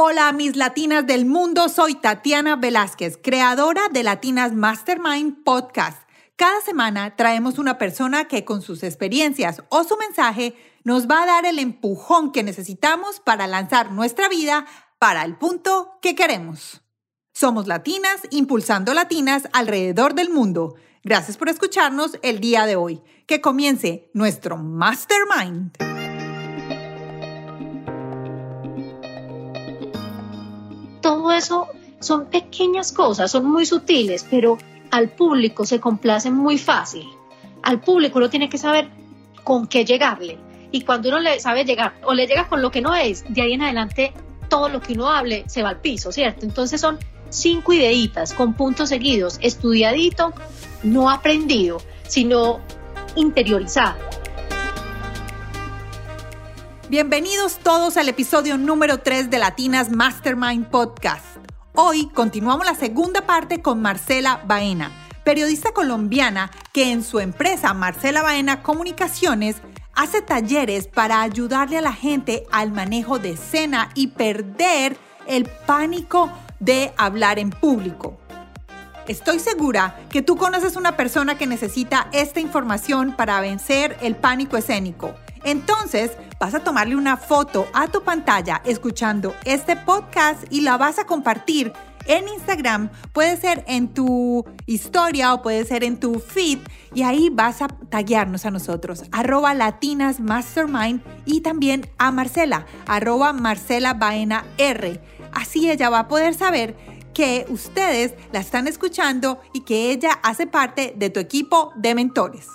Hola mis latinas del mundo, soy Tatiana Velázquez, creadora de Latinas Mastermind Podcast. Cada semana traemos una persona que con sus experiencias o su mensaje nos va a dar el empujón que necesitamos para lanzar nuestra vida para el punto que queremos. Somos latinas impulsando latinas alrededor del mundo. Gracias por escucharnos el día de hoy. Que comience nuestro Mastermind. Todo eso son pequeñas cosas, son muy sutiles, pero al público se complace muy fácil. Al público uno tiene que saber con qué llegarle. Y cuando uno le sabe llegar o le llega con lo que no es, de ahí en adelante todo lo que uno hable se va al piso, ¿cierto? Entonces son cinco ideitas con puntos seguidos, estudiadito, no aprendido, sino interiorizado. Bienvenidos todos al episodio número 3 de Latinas Mastermind Podcast. Hoy continuamos la segunda parte con Marcela Baena, periodista colombiana que en su empresa Marcela Baena Comunicaciones hace talleres para ayudarle a la gente al manejo de escena y perder el pánico de hablar en público. Estoy segura que tú conoces una persona que necesita esta información para vencer el pánico escénico. Entonces, vas a tomarle una foto a tu pantalla escuchando este podcast y la vas a compartir en Instagram, puede ser en tu historia o puede ser en tu feed y ahí vas a taguearnos a nosotros, arroba latinas mastermind y también a Marcela, arroba Marcela Baena R. Así ella va a poder saber que ustedes la están escuchando y que ella hace parte de tu equipo de mentores.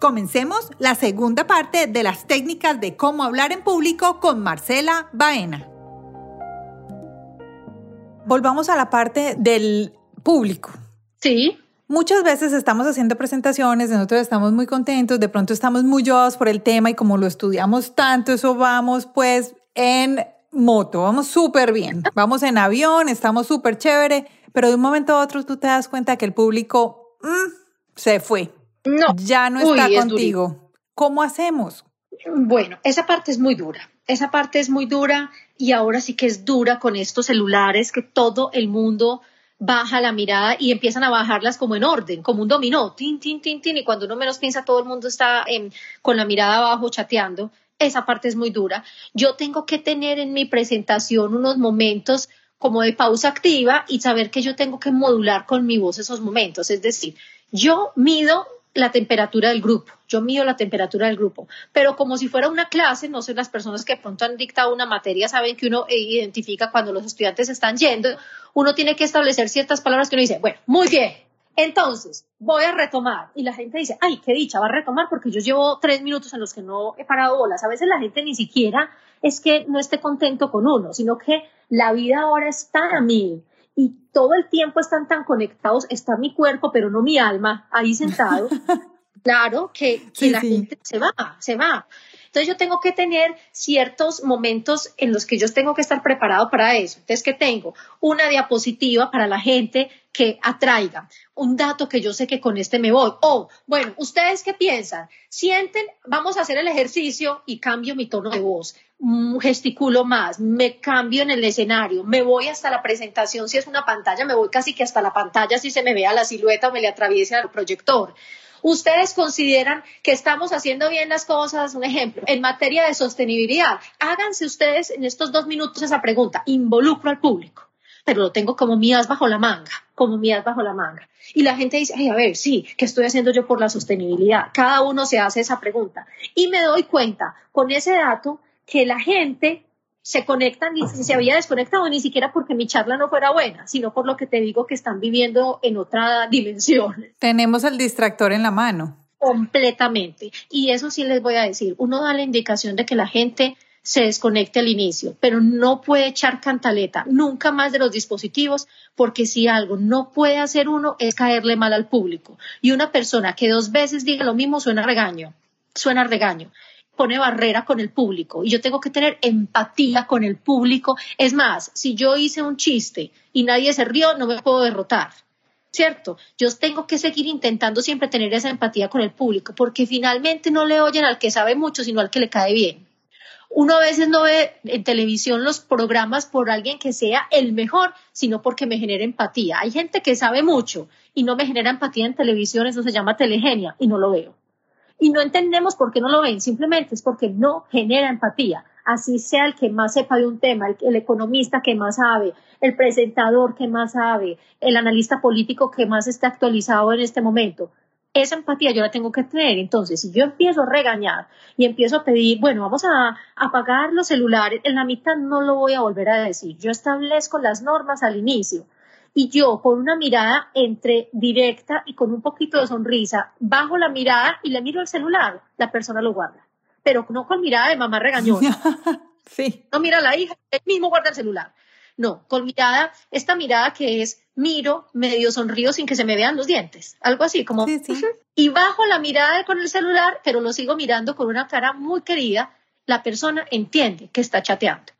Comencemos la segunda parte de las técnicas de cómo hablar en público con Marcela Baena. Volvamos a la parte del público. Sí. Muchas veces estamos haciendo presentaciones, nosotros estamos muy contentos, de pronto estamos muy yodos por el tema y como lo estudiamos tanto, eso vamos pues en moto, vamos súper bien, vamos en avión, estamos súper chévere, pero de un momento a otro tú te das cuenta que el público mm, se fue, no. Ya no está contigo. ¿Cómo hacemos? Bueno, esa parte es muy dura. Esa parte es muy dura y ahora sí que es dura con estos celulares que todo el mundo baja la mirada y empiezan a bajarlas como en orden, como un dominó, tin, tin, tin, tin, y cuando uno menos piensa todo el mundo está con la mirada abajo chateando. Esa parte es muy dura. Yo tengo que tener en mi presentación unos momentos como de pausa activa y saber que yo tengo que modular con mi voz esos momentos. Es decir, yo mido la temperatura del grupo, yo mido la temperatura del grupo, pero como si fuera una clase, no sé, las personas que pronto han dictado una materia saben que uno identifica cuando los estudiantes están yendo, uno tiene que establecer ciertas palabras que uno dice, bueno, muy bien, entonces voy a retomar y la gente dice, ay, qué dicha, va a retomar porque yo llevo tres minutos en los que no he parado bolas. A veces la gente ni siquiera es que no esté contento con uno, sino que la vida ahora está a mí y todo el tiempo están tan conectados, está mi cuerpo, pero no mi alma ahí sentado. claro que, la gente se va, se va. Entonces yo tengo que tener ciertos momentos en los que yo tengo que estar preparado para eso. Entonces, ¿qué tengo? Una diapositiva para la gente que atraiga, un dato que yo sé que con este me voy. O, bueno, ¿ustedes qué piensan? Sienten, vamos a hacer el ejercicio y cambio mi tono de voz, mm, gesticulo más, me cambio en el escenario, me voy hasta la presentación, si es una pantalla, me voy casi que hasta la pantalla si se me vea la silueta o me le atraviese al proyector. Ustedes consideran que estamos haciendo bien las cosas, un ejemplo, en materia de sostenibilidad. Háganse ustedes en estos dos minutos esa pregunta, involucro al público pero lo tengo como mías bajo la manga, como mías bajo la manga. Y la gente dice, ay, a ver, sí, ¿qué estoy haciendo yo por la sostenibilidad? Cada uno se hace esa pregunta. Y me doy cuenta con ese dato que la gente se conecta, ni se había desconectado, ni siquiera porque mi charla no fuera buena, sino por lo que te digo que están viviendo en otra dimensión. Tenemos el distractor en la mano. Completamente. Y eso sí les voy a decir, uno da la indicación de que la gente se desconecte al inicio, pero no puede echar cantaleta nunca más de los dispositivos porque si algo no puede hacer uno es caerle mal al público. Y una persona que dos veces diga lo mismo suena regaño, suena regaño pone barrera con el público y yo tengo que tener empatía con el público. Es más, si yo hice un chiste y nadie se rió, no me puedo derrotar. ¿Cierto? Yo tengo que seguir intentando siempre tener esa empatía con el público porque finalmente no le oyen al que sabe mucho, sino al que le cae bien. Uno a veces no ve en televisión los programas por alguien que sea el mejor, sino porque me genera empatía. Hay gente que sabe mucho y no me genera empatía en televisión, eso se llama telegenia y no lo veo. Y no entendemos por qué no lo ven, simplemente es porque no genera empatía. Así sea el que más sepa de un tema, el, economista que más sabe, el presentador que más sabe, el analista político que más está actualizado en este momento esa empatía yo la tengo que tener. Entonces, si yo empiezo a regañar y empiezo a pedir, bueno, vamos a apagar los celulares, en la mitad no lo voy a volver a decir. Yo establezco las normas al inicio y yo con una mirada entre directa y con un poquito de sonrisa, bajo la mirada y le miro el celular, la persona lo guarda. Pero no con mirada de mamá regañona. sí. No mira a la hija, él mismo guarda el celular. No, con mirada, esta mirada que es miro, medio sonrío sin que se me vean los dientes, algo así como... Y bajo la mirada con el celular, pero lo sigo mirando con una cara muy querida, la persona entiende que está chateando,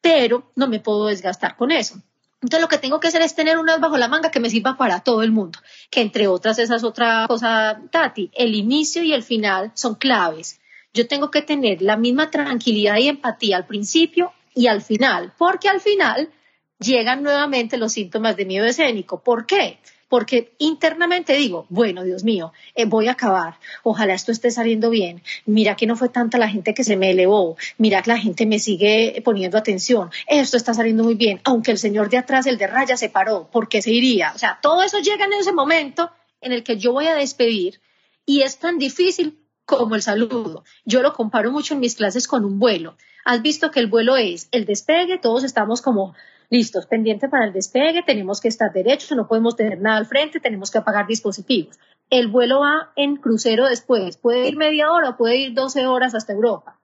pero no me puedo desgastar con eso. Entonces lo que tengo que hacer es tener unas bajo la manga que me sirva para todo el mundo, que entre otras esa es otra cosa, Tati, el inicio y el final son claves. Yo tengo que tener la misma tranquilidad y empatía al principio y al final, porque al final llegan nuevamente los síntomas de miedo escénico. ¿Por qué? Porque internamente digo, bueno, Dios mío, eh, voy a acabar, ojalá esto esté saliendo bien, mira que no fue tanta la gente que se me elevó, mira que la gente me sigue poniendo atención, esto está saliendo muy bien, aunque el señor de atrás, el de raya, se paró, ¿por qué se iría? O sea, todo eso llega en ese momento en el que yo voy a despedir y es tan difícil como el saludo. Yo lo comparo mucho en mis clases con un vuelo. Has visto que el vuelo es el despegue, todos estamos como listos, pendiente para el despegue, tenemos que estar derechos, no podemos tener nada al frente, tenemos que apagar dispositivos. El vuelo va en crucero después, puede ir media hora, puede ir 12 horas hasta Europa.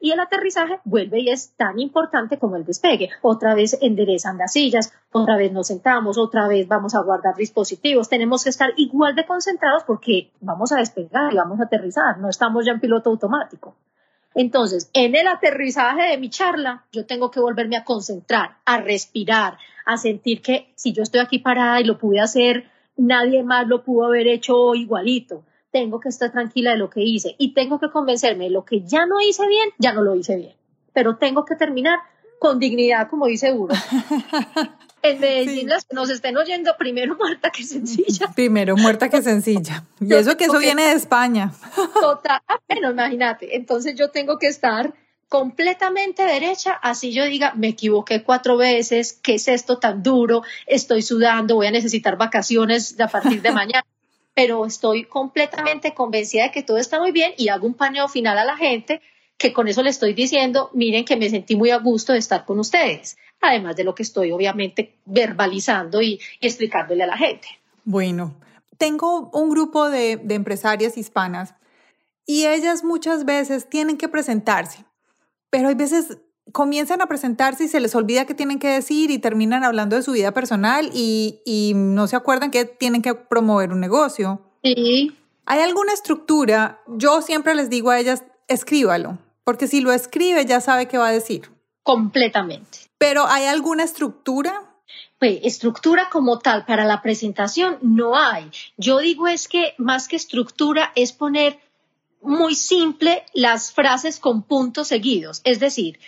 Y el aterrizaje vuelve y es tan importante como el despegue. Otra vez enderezan las sillas, otra vez nos sentamos, otra vez vamos a guardar dispositivos. Tenemos que estar igual de concentrados porque vamos a despegar y vamos a aterrizar, no estamos ya en piloto automático. Entonces, en el aterrizaje de mi charla, yo tengo que volverme a concentrar, a respirar, a sentir que si yo estoy aquí parada y lo pude hacer, nadie más lo pudo haber hecho igualito. Tengo que estar tranquila de lo que hice y tengo que convencerme de lo que ya no hice bien, ya no lo hice bien. Pero tengo que terminar con dignidad, como dice Uro. en Medellín las que nos estén oyendo, primero muerta que sencilla. Primero muerta que sencilla. Y eso que eso viene de España. Total, bueno, imagínate. Entonces yo tengo que estar completamente derecha, así yo diga, me equivoqué cuatro veces, ¿qué es esto tan duro? Estoy sudando, voy a necesitar vacaciones a partir de mañana, pero estoy completamente convencida de que todo está muy bien y hago un paneo final a la gente que con eso le estoy diciendo, miren que me sentí muy a gusto de estar con ustedes además de lo que estoy obviamente verbalizando y, explicándole a la gente. Bueno, tengo un grupo de, de empresarias hispanas y ellas muchas veces tienen que presentarse, pero hay veces comienzan a presentarse y se les olvida qué tienen que decir y terminan hablando de su vida personal y, y, no se acuerdan que tienen que promover un negocio. Sí. ¿Hay alguna estructura? Yo siempre les digo a ellas, escríbalo, porque si lo escribe ya sabe qué va a decir. Completamente. Pero ¿hay alguna estructura? Pues estructura como tal para la presentación no hay. Yo digo es que más que estructura es poner muy simple las frases con puntos seguidos. Es decir,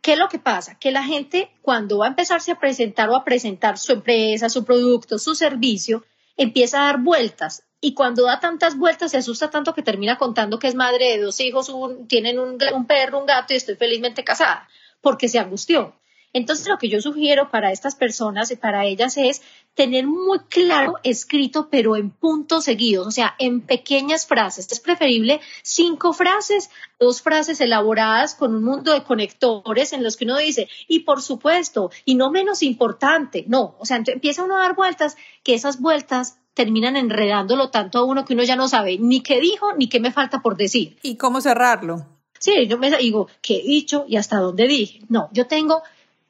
¿qué es lo que pasa? Que la gente cuando va a empezarse a presentar o a presentar su empresa, su producto, su servicio, empieza a dar vueltas y cuando da tantas vueltas se asusta tanto que termina contando que es madre de dos hijos, tienen un, un, perro, un gato y estoy felizmente casada, porque se angustió. Entonces, lo que yo sugiero para estas personas y para ellas es tener muy claro escrito, pero en puntos seguidos, o sea, en pequeñas frases. Es preferible cinco frases, dos frases elaboradas con un mundo de conectores en los que uno dice, y por supuesto, y no menos importante, no, o sea, empieza uno a dar vueltas, que esas vueltas terminan enredándolo tanto a uno que uno ya no sabe ni qué dijo ni qué me falta por decir. ¿Y cómo cerrarlo? Sí, yo me digo, ¿qué he dicho y hasta dónde dije? No, yo tengo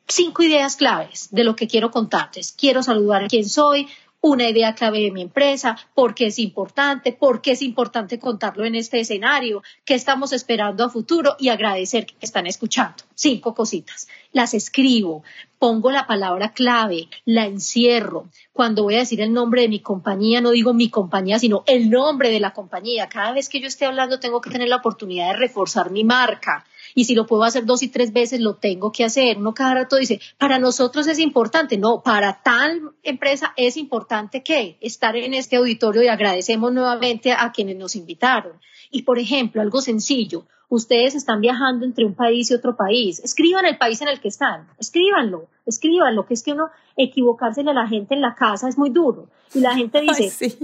cinco ideas claves de lo que quiero contarte. Quiero saludar a quién soy, una idea clave de mi empresa, por qué es importante, por qué es importante contarlo en este escenario, qué estamos esperando a futuro y agradecer que están escuchando. Cinco cositas. Las escribo, pongo la palabra clave, la encierro. Cuando voy a decir el nombre de mi compañía, no digo mi compañía, sino el nombre de la compañía. Cada vez que yo esté hablando tengo que tener la oportunidad de reforzar mi marca y si lo puedo hacer dos y tres veces, lo tengo que hacer. Uno cada rato dice, para nosotros es importante. No, para tal empresa es importante que estar en este auditorio y agradecemos nuevamente a quienes nos invitaron. Y por ejemplo, algo sencillo, ustedes están viajando entre un país y otro país, escriban el país en el que están, escríbanlo, escríbanlo, que es que uno equivocarse a la gente en la casa es muy duro. Y la gente dice,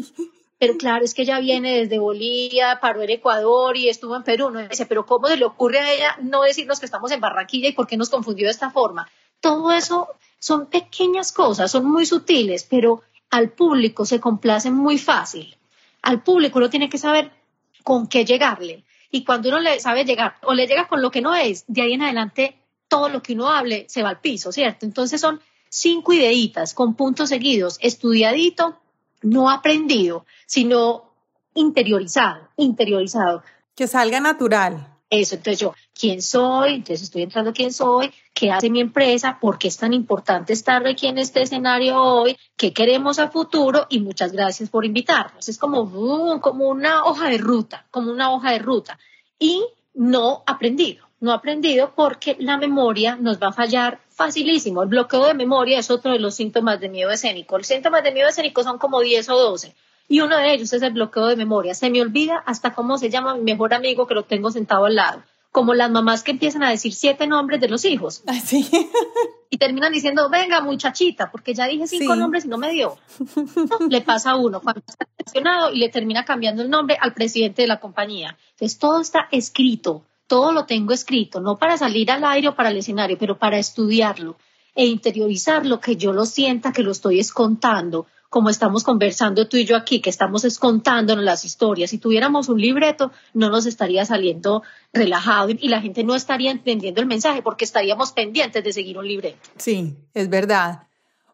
pero claro, es que ella viene desde Bolivia, paró en Ecuador y estuvo en Perú. No dice, pero ¿cómo se le ocurre a ella no decirnos que estamos en Barranquilla y por qué nos confundió de esta forma? Todo eso son pequeñas cosas, son muy sutiles, pero al público se complace muy fácil. Al público uno tiene que saber con qué llegarle. Y cuando uno le sabe llegar o le llega con lo que no es, de ahí en adelante todo lo que uno hable se va al piso, ¿cierto? Entonces son cinco ideitas con puntos seguidos, estudiadito, no aprendido, sino interiorizado, interiorizado. Que salga natural. Eso, entonces yo, ¿quién soy? Entonces estoy entrando quién soy, qué hace mi empresa, por qué es tan importante estar aquí en este escenario hoy, qué queremos a futuro y muchas gracias por invitarnos. Es como, uh, como una hoja de ruta, como una hoja de ruta. Y no aprendido, no aprendido porque la memoria nos va a fallar facilísimo. El bloqueo de memoria es otro de los síntomas de miedo escénico. Los síntomas de miedo escénico son como 10 o 12. Y uno de ellos es el bloqueo de memoria. Se me olvida hasta cómo se llama mi mejor amigo que lo tengo sentado al lado. Como las mamás que empiezan a decir siete nombres de los hijos. Así. Y terminan diciendo, venga muchachita, porque ya dije cinco nombres y no me dio. le pasa a uno cuando está presionado y le termina cambiando el nombre al presidente de la compañía. Entonces todo está escrito todo lo tengo escrito, no para salir al aire o para el escenario, pero para estudiarlo e interiorizarlo, que yo lo sienta que lo estoy escontando, como estamos conversando tú y yo aquí, que estamos escontándonos las historias. Si tuviéramos un libreto, no nos estaría saliendo relajado y la gente no estaría entendiendo el mensaje porque estaríamos pendientes de seguir un libreto. Sí, es verdad.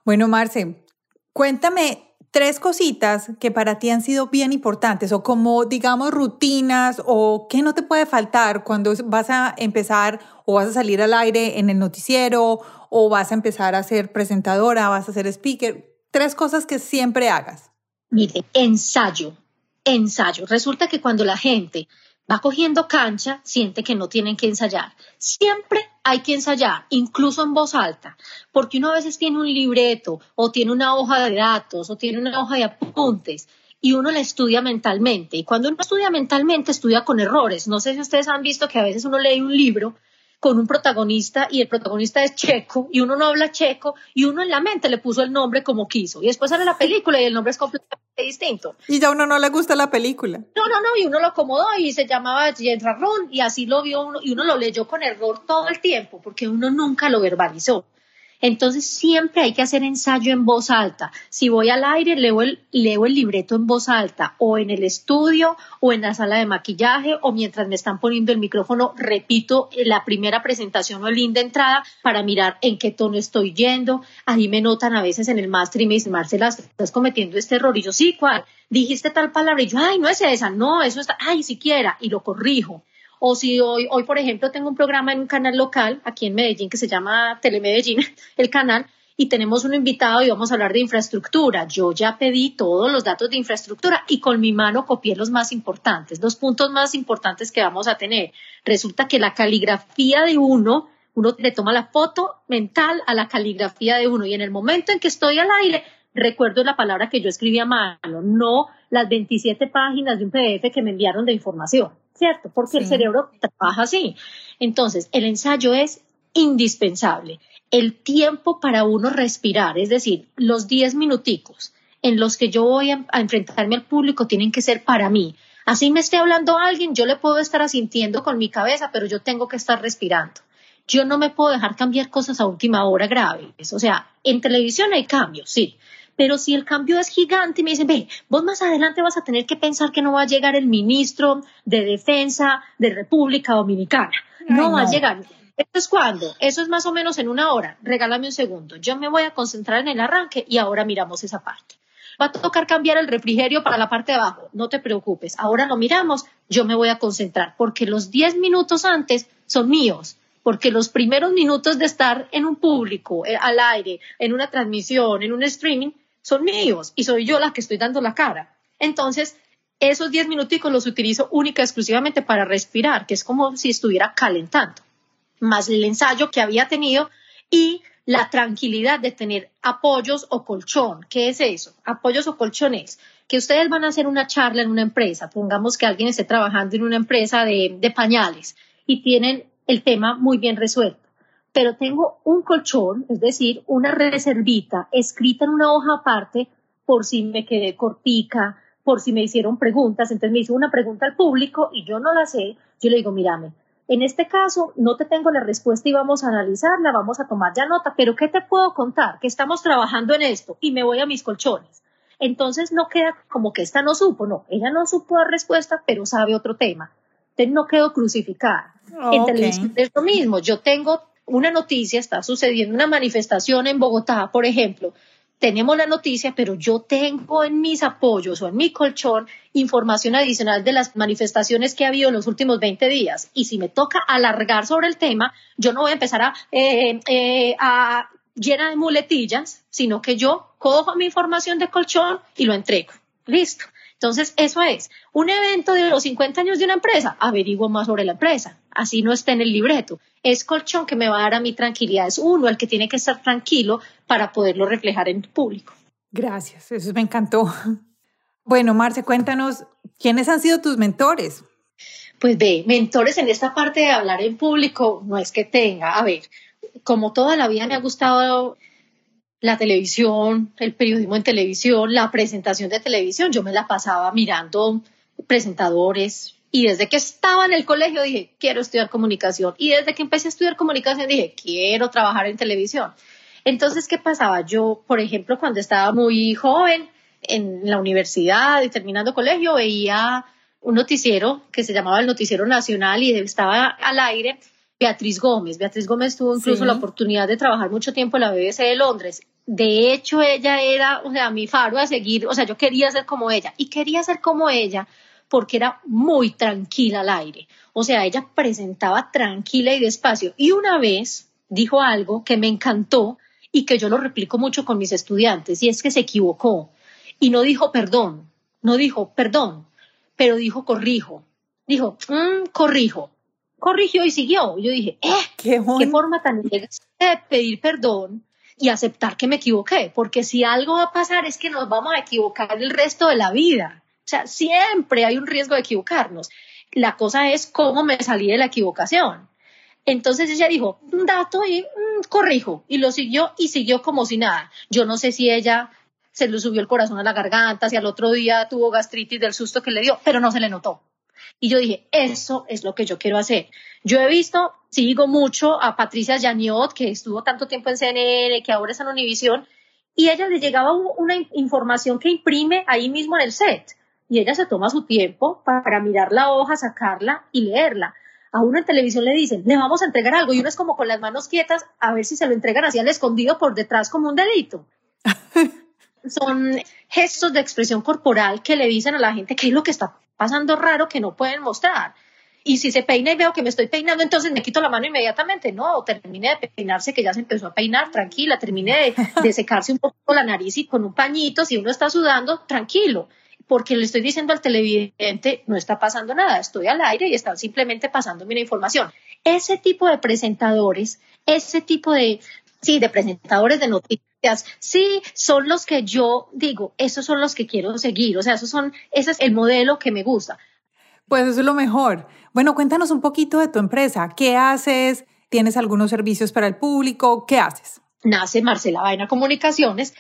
Bueno, Marce, cuéntame tres cositas que para ti han sido bien importantes o como digamos rutinas o qué no te puede faltar cuando vas a empezar o vas a salir al aire en el noticiero o vas a empezar a ser presentadora, vas a ser speaker. Tres cosas que siempre hagas. Mire, ensayo, ensayo. Resulta que cuando la gente va cogiendo cancha, siente que no tienen que ensayar. Siempre hay que ensayar, incluso en voz alta, porque uno a veces tiene un libreto o tiene una hoja de datos o tiene una hoja de apuntes y uno la estudia mentalmente. Y cuando uno estudia mentalmente, estudia con errores. No sé si ustedes han visto que a veces uno lee un libro con un protagonista y el protagonista es checo y uno no habla checo y uno en la mente le puso el nombre como quiso y después sale la película y el nombre es completamente distinto. Y ya a uno no le gusta la película. No, no, no, y uno lo acomodó y se llamaba James Ron y así lo vio uno y uno lo leyó con error todo el tiempo porque uno nunca lo verbalizó. Entonces siempre hay que hacer ensayo en voz alta. Si voy al aire, leo el, leo el libreto en voz alta o en el estudio o en la sala de maquillaje o mientras me están poniendo el micrófono, repito la primera presentación o el link de entrada para mirar en qué tono estoy yendo. Ahí me notan a veces en el máster y me dicen, Marcela, estás cometiendo este error. Y yo, sí, ¿cuál? Dijiste tal palabra. Y yo, ay, no es esa, no, eso está, ay, siquiera. Y lo corrijo. O si hoy, hoy, por ejemplo, tengo un programa en un canal local aquí en Medellín que se llama Telemedellín, el canal, y tenemos un invitado y vamos a hablar de infraestructura. Yo ya pedí todos los datos de infraestructura y con mi mano copié los más importantes, los puntos más importantes que vamos a tener. Resulta que la caligrafía de uno, uno le toma la foto mental a la caligrafía de uno y en el momento en que estoy al aire, recuerdo la palabra que yo escribí a mano, no las 27 páginas de un PDF que me enviaron de información. ¿Cierto? Porque el cerebro trabaja así. Entonces, el ensayo es indispensable. El tiempo para uno respirar, es decir, los 10 minuticos en los que yo voy a, enfrentarme al público tienen que ser para mí. Así me esté hablando alguien, yo le puedo estar asintiendo con mi cabeza, pero yo tengo que estar respirando. Yo no me puedo dejar cambiar cosas a última hora graves. O sea, en televisión hay cambios, sí, pero si el cambio es gigante me dicen, ve, vos más adelante vas a tener que pensar que no va a llegar el ministro de Defensa de República Dominicana. no, va a llegar. ¿Esto es cuándo? Eso es más o menos en una hora. Regálame un segundo. Yo me voy a concentrar en el arranque y ahora miramos esa parte. Va a tocar cambiar el refrigerio para la parte de abajo. No te preocupes. Ahora lo miramos. Yo me voy a concentrar porque los 10 minutos antes son míos porque los primeros minutos de estar en un público, eh, al aire, en una transmisión, en un streaming, son míos y soy yo la que estoy dando la cara. Entonces, esos 10 minuticos los utilizo única y exclusivamente para respirar, que es como si estuviera calentando, más el ensayo que había tenido y la tranquilidad de tener apoyos o colchón. ¿Qué es eso? Apoyos o colchones. Que ustedes van a hacer una charla en una empresa, pongamos que alguien esté trabajando en una empresa de, de pañales y tienen el tema muy bien resuelto pero tengo un colchón, es decir, una reservita escrita en una hoja aparte por si me quedé cortica, por si me hicieron preguntas. Entonces me hizo una pregunta al público y yo no la sé. Yo le digo, mírame, en este caso no te tengo la respuesta y vamos a analizarla, vamos a tomar ya nota, pero ¿qué te puedo contar? Que estamos trabajando en esto y me voy a mis colchones. Entonces no queda como que esta no supo, no, ella no supo dar respuesta, pero sabe otro tema. Entonces no quedo crucificada. En televisión es lo mismo, yo tengo una noticia, está sucediendo una manifestación en Bogotá, por ejemplo, tenemos la noticia, pero yo tengo en mis apoyos o en mi colchón información adicional de las manifestaciones que ha habido en los últimos 20 días. Y si me toca alargar sobre el tema, yo no voy a empezar a, eh, eh, a llena de muletillas, sino que yo cojo mi información de colchón y lo entrego. Listo. Entonces, eso es. Un evento de los 50 años de una empresa, averiguo más sobre la empresa. Así no está en el libreto. Es colchón que me va a dar a mi tranquilidad. Es uno el que tiene que estar tranquilo para poderlo reflejar en público. Gracias, eso me encantó. Bueno, Marce, cuéntanos, ¿quiénes han sido tus mentores? Pues ve, mentores en esta parte de hablar en público no es que tenga. A ver, como toda la vida me ha gustado la televisión, el periodismo en televisión, la presentación de televisión. Yo me la pasaba mirando presentadores y desde que estaba en el colegio dije, quiero estudiar comunicación. Y desde que empecé a estudiar comunicación dije, quiero trabajar en televisión. Entonces, ¿qué pasaba? Yo, por ejemplo, cuando estaba muy joven en la universidad y terminando colegio, veía un noticiero que se llamaba el Noticiero Nacional y estaba al aire Beatriz Gómez. Beatriz Gómez tuvo incluso la oportunidad de trabajar mucho tiempo en la BBC de Londres de hecho, ella era, o sea, mi faro a seguir, o sea, yo quería ser como ella y quería ser como ella porque era muy tranquila al aire. O sea, ella presentaba tranquila y despacio. Y una vez dijo algo que me encantó y que yo lo replico mucho con mis estudiantes, y es que se equivocó. Y no dijo perdón, no dijo perdón, pero dijo corrijo. Dijo, mm, corrijo. Corrigió y siguió. Yo dije, eh, qué, qué forma tan de pedir perdón y aceptar que me equivoqué, porque si algo va a pasar es que nos vamos a equivocar el resto de la vida. O sea, siempre hay un riesgo de equivocarnos. La cosa es cómo me salí de la equivocación. Entonces ella dijo, un dato y mm, corrijo. Y lo siguió y siguió como si nada. Yo no sé si ella se le subió el corazón a la garganta, si al otro día tuvo gastritis del susto que le dio, pero no se le notó. Y yo dije, eso es lo que yo quiero hacer. Yo he visto, sigo mucho a Patricia Yaniot, que estuvo tanto tiempo en CNN, que ahora está en Univisión, y ella le llegaba una información que imprime ahí mismo en el set. Y ella se toma su tiempo para mirar la hoja, sacarla y leerla. A uno en televisión le dicen, le vamos a entregar algo, y uno es como con las manos quietas a ver si se lo entregan así al escondido por detrás como un delito. Son gestos de expresión corporal que le dicen a la gente qué es lo que está pasando raro que no pueden mostrar. Y si se peina y veo que me estoy peinando, entonces me quito la mano inmediatamente. No, termine de peinarse, que ya se empezó a peinar, tranquila, termine de, secarse un poco la nariz y con un pañito, si uno está sudando, tranquilo. Porque le estoy diciendo al televidente, no está pasando nada, estoy al aire y están simplemente pasándome la información. Ese tipo de presentadores, ese tipo de, sí, de presentadores de noticias, sí, son los que yo digo, esos son los que quiero seguir, o sea, esos son, ese es el modelo que me gusta. Pues eso es lo mejor. Bueno, cuéntanos un poquito de tu empresa. ¿Qué haces? ¿Tienes algunos servicios para el público? ¿Qué haces? Nace Marcela Baena Comunicaciones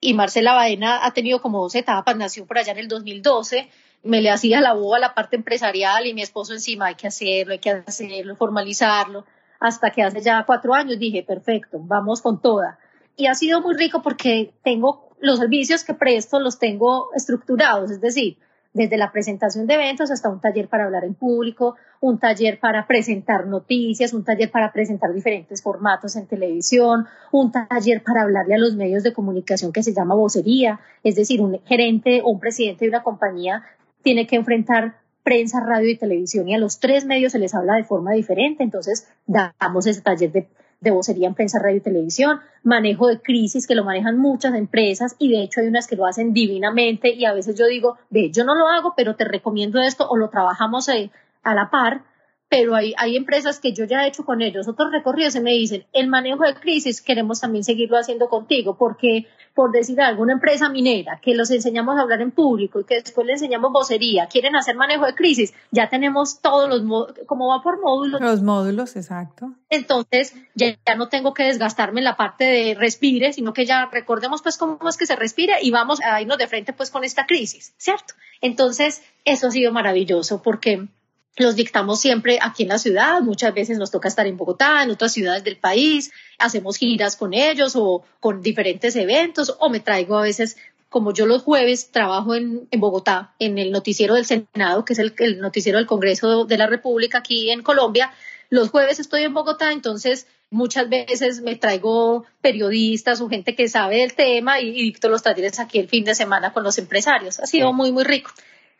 y Marcela Baena ha tenido como dos etapas. Nació por allá en el 2012. Me le hacía la voz a la parte empresarial y mi esposo encima hay que hacerlo, hay que hacerlo, formalizarlo. Hasta que hace ya cuatro años dije, perfecto, vamos con toda. Y ha sido muy rico porque tengo los servicios que presto, los tengo estructurados, es decir, desde la presentación de eventos hasta un taller para hablar en público, un taller para presentar noticias, un taller para presentar diferentes formatos en televisión, un taller para hablarle a los medios de comunicación que se llama vocería, es decir, un gerente o un presidente de una compañía tiene que enfrentar prensa, radio y televisión y a los tres medios se les habla de forma diferente, entonces damos ese taller de, de vocería en prensa, radio y televisión, manejo de crisis que lo manejan muchas empresas y de hecho hay unas que lo hacen divinamente y a veces yo digo, ve, yo no lo hago, pero te recomiendo esto o lo trabajamos eh, a la par pero hay, hay empresas que yo ya he hecho con ellos otros recorridos y me dicen, el manejo de crisis queremos también seguirlo haciendo contigo, porque por decir algo, una empresa minera que los enseñamos a hablar en público y que después le enseñamos vocería, quieren hacer manejo de crisis, ya tenemos todos los, como va por módulos. Los módulos, exacto. Entonces, ya, ya no tengo que desgastarme en la parte de respire, sino que ya recordemos pues cómo es que se respira y vamos a irnos de frente pues con esta crisis, ¿cierto? Entonces, eso ha sido maravilloso porque los dictamos siempre aquí en la ciudad, muchas veces nos toca estar en Bogotá, en otras ciudades del país, hacemos giras con ellos o con diferentes eventos. O me traigo a veces, como yo los jueves trabajo en, Bogotá, en el noticiero del Senado, que es el, el noticiero del Congreso de la República aquí en Colombia, los jueves estoy en Bogotá, entonces muchas veces me traigo periodistas o gente que sabe del tema y, y dicto los talleres aquí el fin de semana con los empresarios. Ha sido muy, muy rico.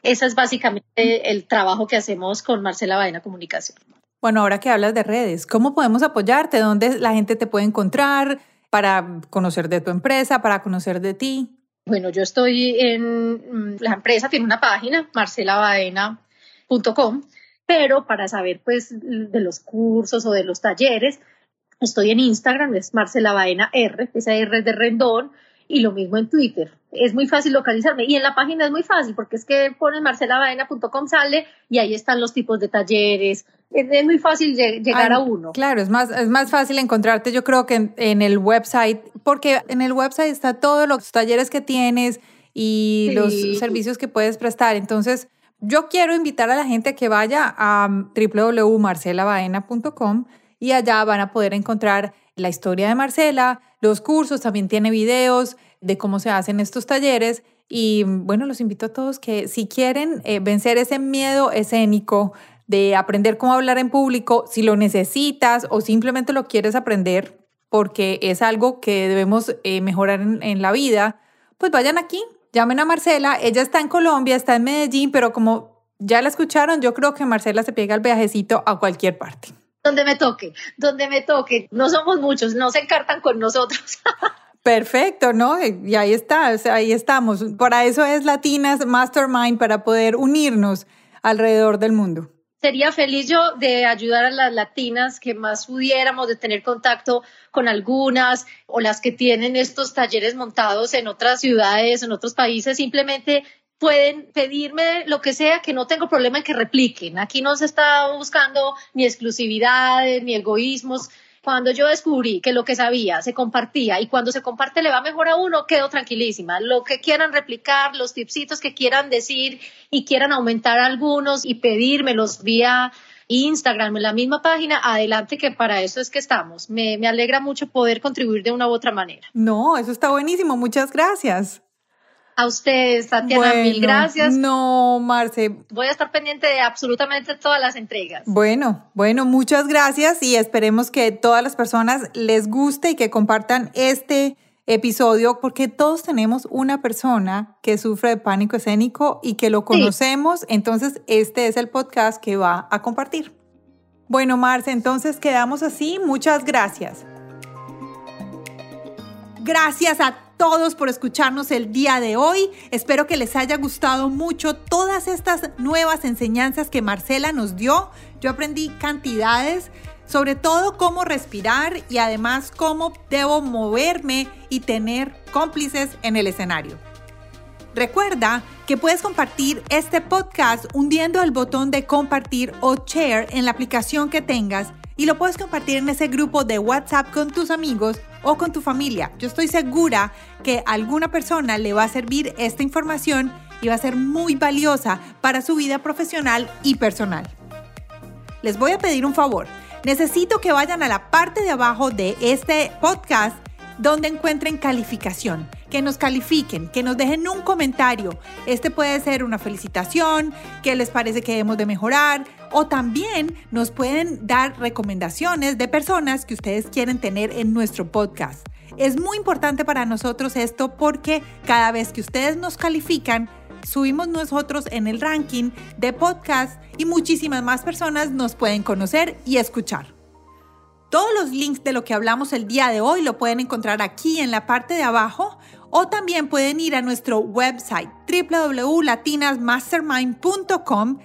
Ese es básicamente el trabajo que hacemos con Marcela Baena Comunicación. Bueno, ahora que hablas de redes, ¿cómo podemos apoyarte? ¿Dónde la gente te puede encontrar para conocer de tu empresa, para conocer de ti? Bueno, yo estoy en, mm, la empresa tiene una página, marcelabaena.com, pero para saber pues de los cursos o de los talleres, estoy en Instagram, es Marcela Baena R, esa R es de Rendón, y lo mismo en Twitter. Es muy fácil localizarme y en la página es muy fácil porque es que pones marcelavaena.com sale y ahí están los tipos de talleres. Es, muy fácil llegar a uno. Claro, es más, es más fácil encontrarte yo creo que en, el website, porque en el website está todos los talleres que tienes y los servicios que puedes prestar. Entonces, yo quiero invitar a la gente que vaya a www.marcelavaena.com y allá van a poder encontrar la historia de Marcela, los cursos, también tiene videos de cómo se hacen estos talleres. Y bueno, los invito a todos que si quieren eh, vencer ese miedo escénico de aprender cómo hablar en público, si lo necesitas o simplemente lo quieres aprender porque es algo que debemos eh, mejorar en, la vida, pues vayan aquí, llamen a Marcela. Ella está en Colombia, está en Medellín, pero como ya la escucharon, yo creo que Marcela se pega el viajecito a cualquier parte donde me toque, donde me toque. No somos muchos, no se encartan con nosotros. Perfecto, ¿no? Y ahí está, ahí estamos. Para eso es Latinas Mastermind, para poder unirnos alrededor del mundo. Sería feliz yo de ayudar a las latinas que más pudiéramos, de tener contacto con algunas o las que tienen estos talleres montados en otras ciudades, en otros países, simplemente pueden pedirme lo que sea, que no tengo problema en que repliquen. Aquí no se está buscando ni exclusividades, ni egoísmos. Cuando yo descubrí que lo que sabía se compartía y cuando se comparte le va mejor a uno, quedo tranquilísima. Lo que quieran replicar, los tipsitos que quieran decir y quieran aumentar algunos y pedírmelos vía Instagram, en la misma página, adelante que para eso es que estamos. Me, me alegra mucho poder contribuir de una u otra manera. No, eso está buenísimo. Muchas gracias. A ustedes, Tatiana, mil gracias. No, Marce. Voy a estar pendiente de absolutamente todas las entregas. Bueno, bueno, muchas gracias y esperemos que todas las personas les guste y que compartan este episodio porque todos tenemos una persona que sufre de pánico escénico y que lo conocemos, entonces este es el podcast que va a compartir. Bueno, Marce, entonces quedamos así. Muchas gracias. Gracias a todos por escucharnos el día de hoy. Espero que les haya gustado mucho todas estas nuevas enseñanzas que Marcela nos dio. Yo aprendí cantidades, sobre todo cómo respirar y además cómo debo moverme y tener cómplices en el escenario. Recuerda que puedes compartir este podcast hundiendo el botón de compartir o share en la aplicación que tengas y lo puedes compartir en ese grupo de WhatsApp con tus amigos o con tu familia. Yo estoy segura que a alguna persona le va a servir esta información y va a ser muy valiosa para su vida profesional y personal. Les voy a pedir un favor. Necesito que vayan a la parte de abajo de este podcast donde encuentren calificación, que nos califiquen, que nos dejen un comentario. Este puede ser una felicitación, qué les parece que debemos de mejorar, o también nos pueden dar recomendaciones de personas que ustedes quieren tener en nuestro podcast. Es muy importante para nosotros esto porque cada vez que ustedes nos califican, subimos nosotros en el ranking de podcast y muchísimas más personas nos pueden conocer y escuchar. Todos los links de lo que hablamos el día de hoy lo pueden encontrar aquí en la parte de abajo o también pueden ir a nuestro website www.latinasmastermind.com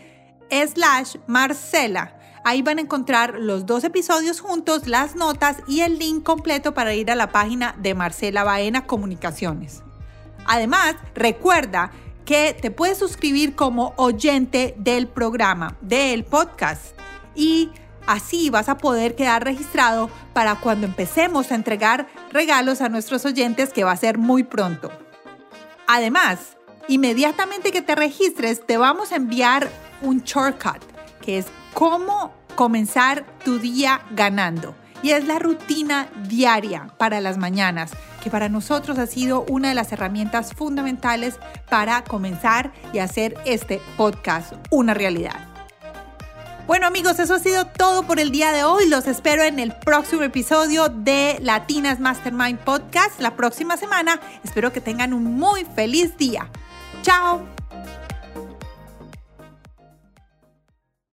slash Marcela. Ahí van a encontrar los dos episodios juntos, las notas y el link completo para ir a la página de Marcela Baena Comunicaciones. Además, recuerda que te puedes suscribir como oyente del programa, del podcast. Y Así vas a poder quedar registrado para cuando empecemos a entregar regalos a nuestros oyentes que va a ser muy pronto. Además, inmediatamente que te registres te vamos a enviar un shortcut que es cómo comenzar tu día ganando. Y es la rutina diaria para las mañanas, que para nosotros ha sido una de las herramientas fundamentales para comenzar y hacer este podcast una realidad. Bueno amigos, eso ha sido todo por el día de hoy. Los espero en el próximo episodio de Latinas Mastermind Podcast la próxima semana. Espero que tengan un muy feliz día. Chao.